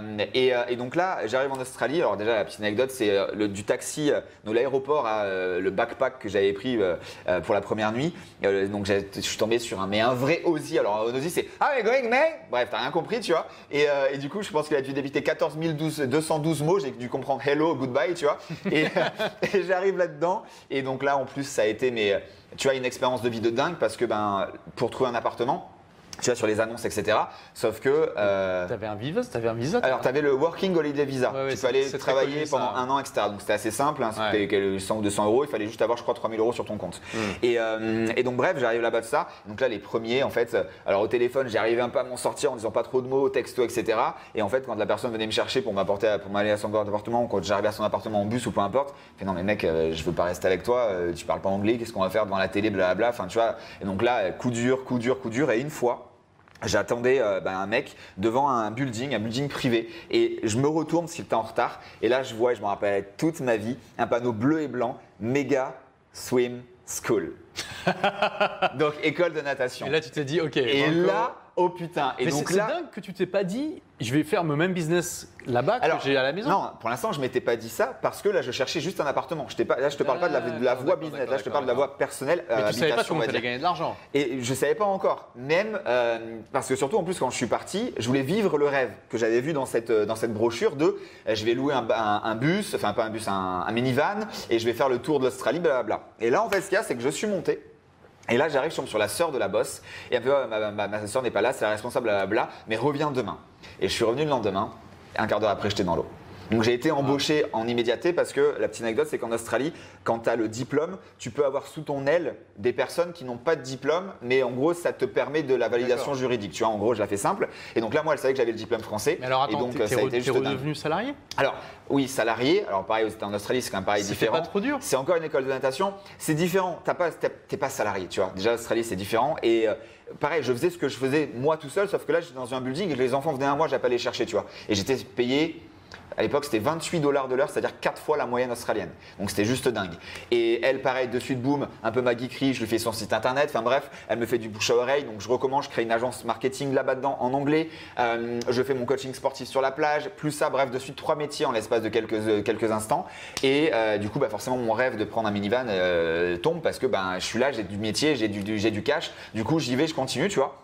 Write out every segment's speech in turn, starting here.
Euh, Et, euh, et donc là, j'arrive en Australie. Alors déjà, la petite anecdote, c'est euh, du taxi de l'aéroport le backpack que j'avais pris pour la première nuit. Donc je suis tombé sur un, mais un vrai Aussie. Alors un Aussie, c'est Ah, mais going, man Bref, t'as rien compris, tu vois. Et, du coup, je pense qu'il a dû débiter 14 12 212 mots. J'ai dû comprendre hello, goodbye, tu vois. Et, et j'arrive là-dedans. Et donc là, en plus, ça a été, mais tu vois, une expérience de vie de dingue parce que ben, pour trouver un appartement, tu vois, sur les annonces, etc. Sauf que. euh, T'avais un visa, t'avais un visa. alors, tu avais le Working Holiday Visa. Ouais, ouais, tu peux aller travailler connu, ça. pendant un an, etc. Donc, c'était assez simple. Hein, Ouais. c'était quel- 100 ou 200 euros. Il fallait juste avoir, je crois, 3000 euros sur ton compte. Hmm. Et, euh, et donc, bref, j'arrive là-bas de ça. Donc, là, les premiers, en fait, alors au téléphone, j'arrivais un peu à m'en sortir en disant pas trop de mots, texto, etc. Et en fait, quand la personne venait me chercher pour m'apporter, pour m'aller à son appartement, ou quand j'arrivais à son appartement en bus ou peu importe, je fais non, mais mec, euh, je veux pas rester avec toi. euh, tu parles pas anglais. Qu'est-ce qu'on va faire devant la télé, blablabla. Enfin, tu vois. Et donc là, coup dur, coup dur, coup dur. Et une fois, J'attendais euh, ben, un mec devant un building, un building privé, et je me retourne qu'il était en retard. Et là, je vois, et je me rappelle toute ma vie, un panneau bleu et blanc, Mega Swim School. donc école de natation. Et là, tu t'es dit, ok. Et là, oh putain. Et Mais donc c'est là, dingue que tu t'es pas dit, je vais faire le même business là-bas que Alors, j'ai à la maison. Non, pour l'instant, je m'étais pas dit ça parce que là, je cherchais juste un appartement. Je pas, là, je te parle pas de la, de la D'accord, voie business. Là, je te parle de la voie personnelle. Mais euh, tu savais pas comment on va tu allais dire. gagner de l'argent. Et je savais pas encore. Même euh, parce que surtout en plus quand je suis parti, je voulais vivre le rêve que j'avais vu dans cette dans cette brochure de euh, je vais louer un, un- un bus, enfin pas un bus, un, un minivan et je vais faire le tour de l'Australie, blablabla. Et là en fait ce qu'il y a c'est que je suis monté. Et là, j'arrive, je tombe sur la sœur de la boss. Et elle me dit, Ouais, ma, ma, sœur n'est pas là, c'est la responsable, blablabla, mais reviens demain. Et je suis revenu le lendemain. Un quart d'heure après, j'étais dans l'eau. Donc j'ai été embauché en immédiateté parce que la petite anecdote, c'est qu'en Australie, quand tu as le diplôme, tu peux avoir sous ton aile des personnes qui n'ont pas de diplôme, mais en gros, ça te permet de la validation juridique. Tu vois, en gros, je la fais simple. Et donc là, moi, elle savait que j'avais le diplôme français. Mais alors et attends, donc, t'es ça a été juste dingue. redevenu salarié? Alors, oui, salarié. Alors, pareil, c'était en Australie, c'est quand même pareil C'était différent. pas trop dur C'est encore une école de natation. C'est différent. T'as pas, t'es t'es pas salarié, tu vois. Déjà, l'Australie, c'est différent. Et euh, pareil, je faisais ce que je faisais moi tout seul, sauf que là, j'étais dans un building et les enfants venaient à moi, pas les chercher, tu vois. Et j'étais payé. À l'époque, c'était 28 dollars de l'heure, c'est-à-dire 4 fois la moyenne australienne. Donc c'était juste dingue. Et elle, pareil, de suite, boum, un peu ma geekerie, je lui fais son site internet. Enfin bref, elle me fait du bouche à oreille. Donc je recommence, je crée une agence marketing là-bas dedans en anglais. Euh, je fais mon coaching sportif sur la plage. Plus ça, bref, de suite, trois métiers en l'espace de quelques, euh, quelques instants. Et euh, du coup, bah, forcément, mon rêve de prendre un minivan tombe parce que ben, je suis là, j'ai du métier, j'ai du, du cash. Du coup, j'y vais, je continue, tu vois.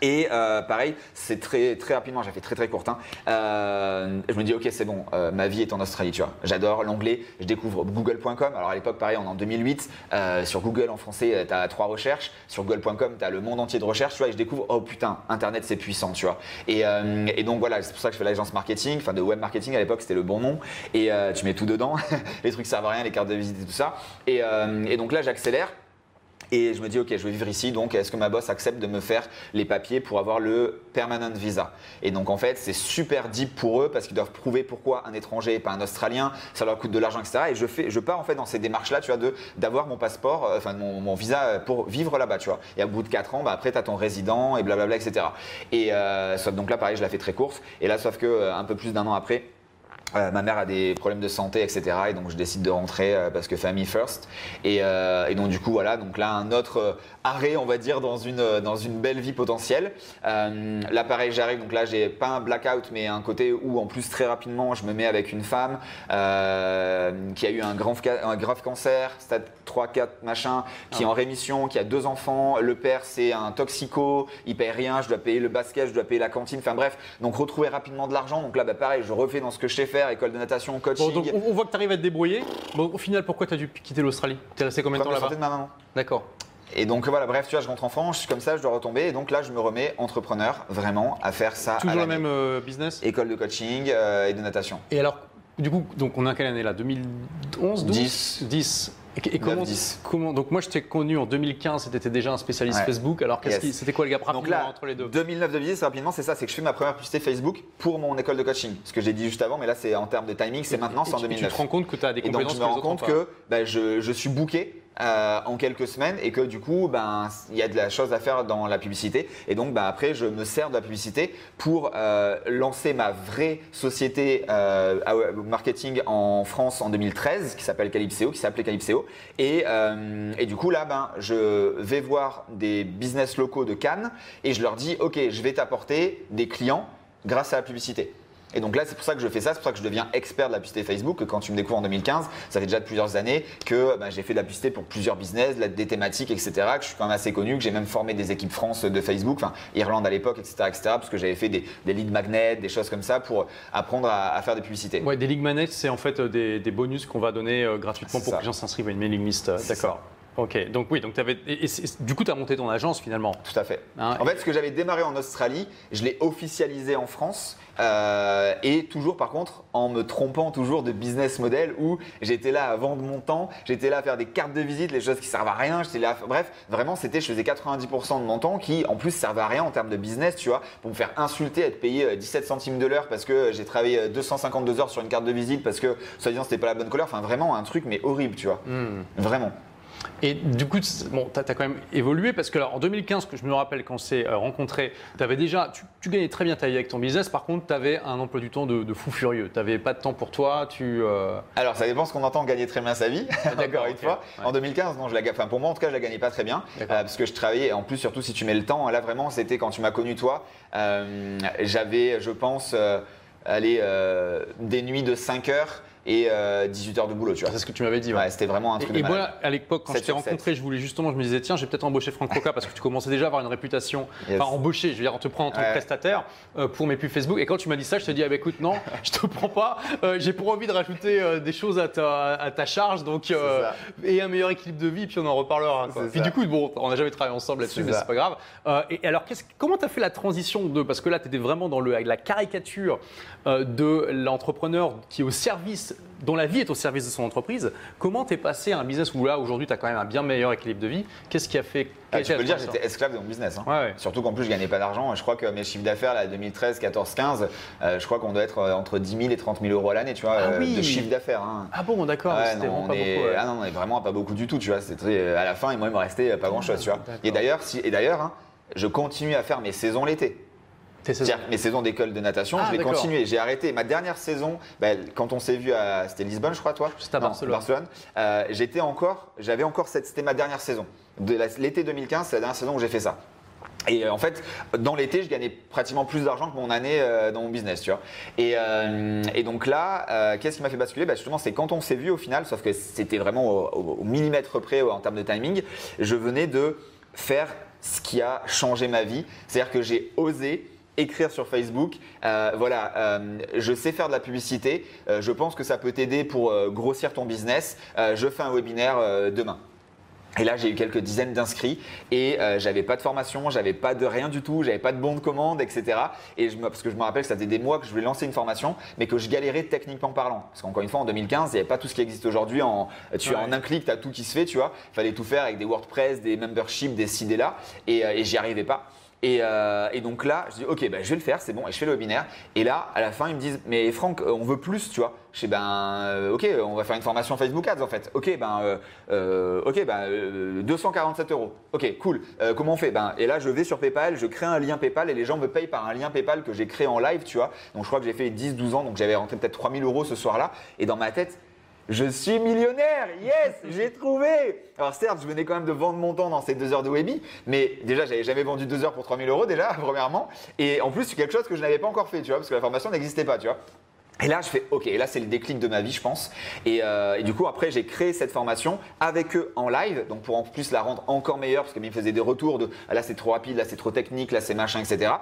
Et euh, pareil, c'est très très rapidement, j'ai fait très très court. hein. Euh, je me dis ok c'est bon, euh, ma vie est en Australie, tu vois. J'adore l'anglais, je découvre Google.com. Alors à l'époque pareil, en 2008. euh, sur Google en français, tu as trois recherches. Sur Google.com, tu as le monde entier de recherches, tu vois. Et je découvre oh putain, Internet c'est puissant, tu vois. Et, donc voilà, c'est pour ça que je fais l'agence marketing, enfin de web marketing à l'époque c'était le bon nom. Et tu mets tout dedans, les trucs servent à rien, les cartes de visite et tout ça. Et donc là j'accélère. Et je me dis, ok, je vais vivre ici, donc est-ce que ma boss accepte de me faire les papiers pour avoir le permanent visa? Et donc en fait, c'est super deep pour eux parce qu'ils doivent prouver pourquoi un étranger et pas un Australien, ça leur coûte de l'argent, etc. Et je, fais, je pars en fait dans ces démarches-là, tu vois, d'avoir mon passeport, euh, enfin mon, mon visa euh, pour vivre là-bas, tu vois. Et au bout de 4 ans, bah, après, tu as ton résident et blablabla, etc. Et euh, sauf, donc là, pareil, je la fais très courte. Et là, sauf que euh, un peu plus d'un an après, euh, ma mère a des problèmes de santé, etc. Et donc je décide de rentrer euh, parce que family first. Et, euh, et donc du coup voilà, donc là un autre arrêt, on va dire, dans une dans une belle vie potentielle. Là pareil, j'arrive. Donc là j'ai pas un blackout, mais un côté où en plus très rapidement je me mets avec une femme qui a eu un grave ca- un grave cancer, stade 3, 4 machin, qui est en rémission, qui a deux enfants. Le père c'est un toxico, il paye rien, je dois payer le basket, je dois payer la cantine. Enfin bref, donc retrouver rapidement de l'argent. Donc là bah pareil, je refais dans ce que je sais faire, école de natation, coaching. Bon, donc on, on voit que tu arrives à te débrouiller. Bon, au final, pourquoi tu as dû quitter l'Australie? T'es resté combien de temps là-bas? de ma maman. D'accord. Et donc voilà, bref, tu vois, je rentre en France, je suis comme ça, je dois retomber. Et donc là, je me remets entrepreneur, vraiment, à faire ça. Toujours le même euh, business? École de coaching euh, et de natation. Et alors, du coup, donc on a quelle année là? 2011 12 10. 10. Et, et comment, 9, 10. comment Donc moi, je t'ai connu en 2015 et tu étais déjà un spécialiste Ouais. Facebook. Alors, qu'est-ce Yes. qui- c'était quoi le gap? Donc rapidement là, entre les deux 2009-2010, rapidement, c'est ça, c'est que je fais ma première publicité Facebook pour mon école de coaching. Ce que j'ai dit juste avant, mais là, c'est en termes de timing, c'est maintenant, c'est en Et tu- et 2009. Tu te rends compte que tu as des Et donc compétences je me rends compte que bah, je, je suis booké euh, en quelques semaines et que du coup ben il y a de la chose à faire dans la publicité. Et donc bah, après je me sers de la publicité pour euh, lancer ma vraie société euh, marketing en France en 2013 qui s'appelle Calypseo qui s'appelait Calypseo. Et, et du coup là ben je vais voir des business locaux de Cannes et je leur dis ok je vais t'apporter des clients grâce à la publicité Et donc là, c'est pour ça que je fais ça, c'est pour ça que je deviens expert de la publicité Facebook. Que quand tu me découvres en 2015, ça fait déjà plusieurs années que bah, j'ai fait de la publicité pour plusieurs business, des thématiques, etc. Que je suis quand même assez connu, que j'ai même formé des équipes France de Facebook, enfin Irlande à l'époque, etc., etc. Parce que j'avais fait des, des lead magnets, des choses comme ça pour apprendre à, à faire des publicités. Ouais, des League Managed, c'est en fait euh, des, des bonus qu'on va donner euh, gratuitement pour ça. que les gens s'inscrivent à une mailing list. euh, D'accord. Ok, donc oui, donc et, et c'est- du coup, tu as monté ton agence finalement. Tout à fait. Hein, en fait, ce que j'avais démarré en Australie, je l'ai officialisé en France. euh, et toujours, par contre, en me trompant toujours de business model où j'étais là à vendre mon temps, j'étais là à faire des cartes de visite, les choses qui servent à rien. J'étais là, bref, vraiment, c'était, je faisais 90% de mon temps qui, en plus, servait à rien en termes de business, tu vois, pour me faire insulter, être payé euh, 17 centimes de l'heure parce que j'ai travaillé euh, 252 heures sur une carte de visite parce que, soi-disant, c'était pas la bonne couleur. Enfin, vraiment un truc, mais horrible, tu vois. Vraiment. Et du coup, bon, tu as, quand même évolué parce que alors, en 2015, que je me rappelle quand on s'est euh, rencontrés, tu avais déjà, tu, tu gagnais très bien ta vie avec ton business. Par contre, tu avais un emploi du temps de, de fou furieux. Tu n'avais pas de temps pour toi. Tu, euh, Alors, ça dépend ce qu'on entend gagner très bien sa vie, d'accord, encore une ok, fois. ouais. En 2015, non, je la, enfin, pour moi en tout cas, je la gagnais pas très bien, D'accord. euh, parce que je travaillais, en plus, surtout si tu mets le temps, là vraiment, c'était quand tu m'as connu toi, euh, j'avais, je pense, allez, des nuits de 5 heures et euh, 18 heures de boulot, tu vois. c'est ce que tu m'avais dit. ouais. Ouais, c'était vraiment un truc Et, et de malade. moi, à l'époque, quand je 7 t'ai sur 7. rencontré, je voulais justement, je me disais, tiens, j'ai peut-être embauché Franck Coca parce que tu commençais déjà à avoir une réputation, Yes. enfin embauché, je veux dire, on te prend en tant que prestataire euh, pour mes pubs Facebook. Et quand tu m'as dit ça, je te dis, ah bah, écoute, non, je te prends pas, Euh, j'ai pour envie de rajouter euh, des choses à ta, à ta charge, donc, euh, et un meilleur équilibre de vie, puis on en reparlera. quoi. Puis ça. du coup, bon, on n'a jamais travaillé ensemble là-dessus, mais c'est pas grave. Euh, et alors, qu'est-ce- comment tu as fait la transition de, parce que là, tu étais vraiment dans le, avec la caricature euh, de l'entrepreneur qui est au service, dont la vie est au service de son entreprise. Comment tu es passé à un business où là, aujourd'hui, tu as quand même un bien meilleur équilibre de vie? Qu'est-ce qui a fait Ah, tu peux le dire, j'étais esclave de mon business. hein. Ouais, ouais. Surtout qu'en plus, je gagnais pas d'argent. Je crois que mes chiffres d'affaires, là, 2013, 14, 15, euh, je crois qu'on doit être euh, entre 10 000 et 30 000 euros à l'année, tu vois, Ah euh, oui. de chiffre d'affaires. hein. Ah bon, d'accord, Ouais, c'était vraiment on pas est- beaucoup. Ah non, on est vraiment pas beaucoup du tout, tu vois. C'était très- à la fin, moi, il me restait pas grand chose, tu vois. Et d'ailleurs, si, et d'ailleurs, hein, je continue à faire mes saisons l'été. Mes saisons d'école de natation, Ah, je vais continuer. J'ai arrêté ma dernière saison, bah, quand on s'est vu à, c'était Lisbonne, je crois, toi. C'était à Non, Barcelone. euh, j'étais encore, j'avais encore cette, c'était ma dernière saison. De la- l'été 2015, c'est la dernière saison où j'ai fait ça. Et euh, en fait, dans l'été, je gagnais pratiquement plus d'argent que mon année euh, dans mon business, tu vois. Et, euh, et donc là, euh, qu'est-ce qui m'a fait basculer? Bah, Justement, c'est quand on s'est vu au final, sauf que c'était vraiment au, au- au millimètre près en termes de timing, je venais de faire ce qui a changé ma vie. C'est-à-dire que j'ai osé écrire sur Facebook, euh, voilà, euh, je sais faire de la publicité, euh, je pense que ça peut t'aider pour grossir ton business, je fais un webinaire demain. Et là, j'ai eu quelques dizaines d'inscrits et euh, j'avais pas de formation, j'avais pas de rien du tout, j'avais pas de bon de commande, etc. Et je me, parce que je me rappelle que ça faisait des mois que je voulais lancer une formation, mais que je galérais techniquement parlant. Parce qu'encore une fois, en 2015, il n'y avait pas tout ce qui existe aujourd'hui. En, tu Ouais. en un clic, tu as tout qui se fait, tu vois. Il fallait tout faire avec des WordPress, des memberships, des ci, des là, et, euh, et j'y arrivais pas. Et, euh, et donc là, je dis ok, ben, je vais le faire, c'est bon, et je fais le webinaire. Et là, à la fin, ils me disent mais Franck, euh, on veut plus, tu vois. Je dis ben euh, ok, on va faire une formation Facebook Ads en fait. Ok, ben ok, ben euh, 247 euros. Ok, cool. Comment on fait? Ben et là, je vais sur PayPal, je crée un lien PayPal et les gens me payent par un lien PayPal que j'ai créé en live, tu vois. Donc je crois que j'ai fait 10-12 ans, donc j'avais rentré peut-être 3000 euros ce soir-là. Et dans ma tête. Je suis millionnaire, yes, j'ai trouvé. Alors certes, je venais quand même de vendre mon temps dans ces deux heures de Webi, mais déjà, j'avais jamais vendu deux heures pour 3000 euros déjà, premièrement. Et en plus, c'est quelque chose que je n'avais pas encore fait, tu vois, parce que la formation n'existait pas, tu vois. Et là, je fais OK. Là, c'est le déclic de ma vie, je pense. Et, euh, et du coup, après, j'ai créé cette formation avec eux en live, donc pour en plus la rendre encore meilleure, parce qu'ils me faisaient des retours de ah, là, c'est trop rapide, là, c'est trop technique, là, c'est machin, etc.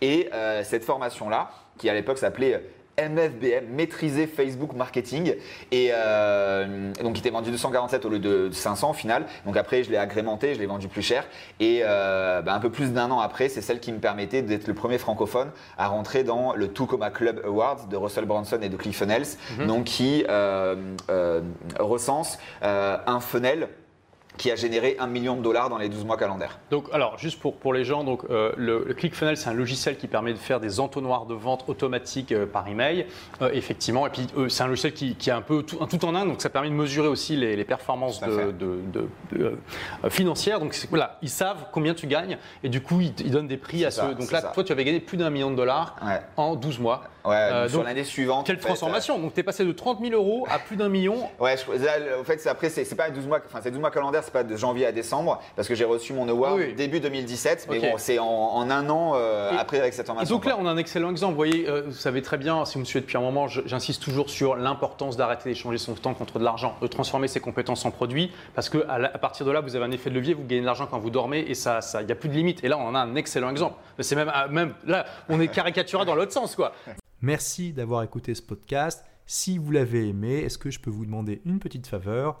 Et euh, cette formation-là, qui à l'époque s'appelait MFBM, maîtriser Facebook marketing, et euh, donc qui était vendu 247 au lieu de 500 au final. Donc après, je l'ai agrémenté, je l'ai vendu plus cher, et euh, bah, un peu plus d'un an après, c'est celle qui me permettait d'être le premier francophone à rentrer dans le Tucoma Club Awards de Russell Branson et de ClickFunnels, donc qui euh, euh, recense euh, un funnel qui a généré un million de dollars dans les 12 mois calendaires. Donc, alors, juste pour, pour les gens, donc, euh, le, le ClickFunnels, c'est un logiciel qui permet de faire des entonnoirs de vente automatiques euh, par email, euh, effectivement. Et puis, euh, c'est un logiciel qui, qui est un peu tout, un tout en un, donc ça permet de mesurer aussi les, les performances de, de- de- financières. Donc, voilà, ils savent combien tu gagnes et du coup, ils, ils donnent des prix à ça, ceux. Donc là, ça. toi, tu avais gagné plus d'un million de dollars Ouais. en 12 mois. Ouais, donc sur l'année suivante. Quelle en fait, transformation Donc, tu es passé de 30 000 euros à plus d'un million. Ouais, je, là, en fait, après, c'est c'est pas 12 mois, enfin, c'est 12 mois calendaires, c'est pas de janvier à décembre, parce que j'ai reçu mon award Oui. début 2017, mais bon, c'est en, en un an euh, Et- après avec cette Et formation. donc là, on a un excellent exemple. Vous voyez, euh, vous savez très bien, si vous me suivez depuis un moment, j'insiste toujours sur l'importance d'arrêter d'échanger son temps contre de l'argent, de transformer ses compétences en produits, parce que à, la- à partir de là, vous avez un effet de levier, vous gagnez de l'argent quand vous dormez, et ça, ça, il n'y a plus de limite. Et là, on en a un excellent exemple. C'est même, ah, même là, on est caricaturé dans l'autre sens, quoi. Merci d'avoir écouté ce podcast. Si vous l'avez aimé, est-ce que je peux vous demander une petite faveur?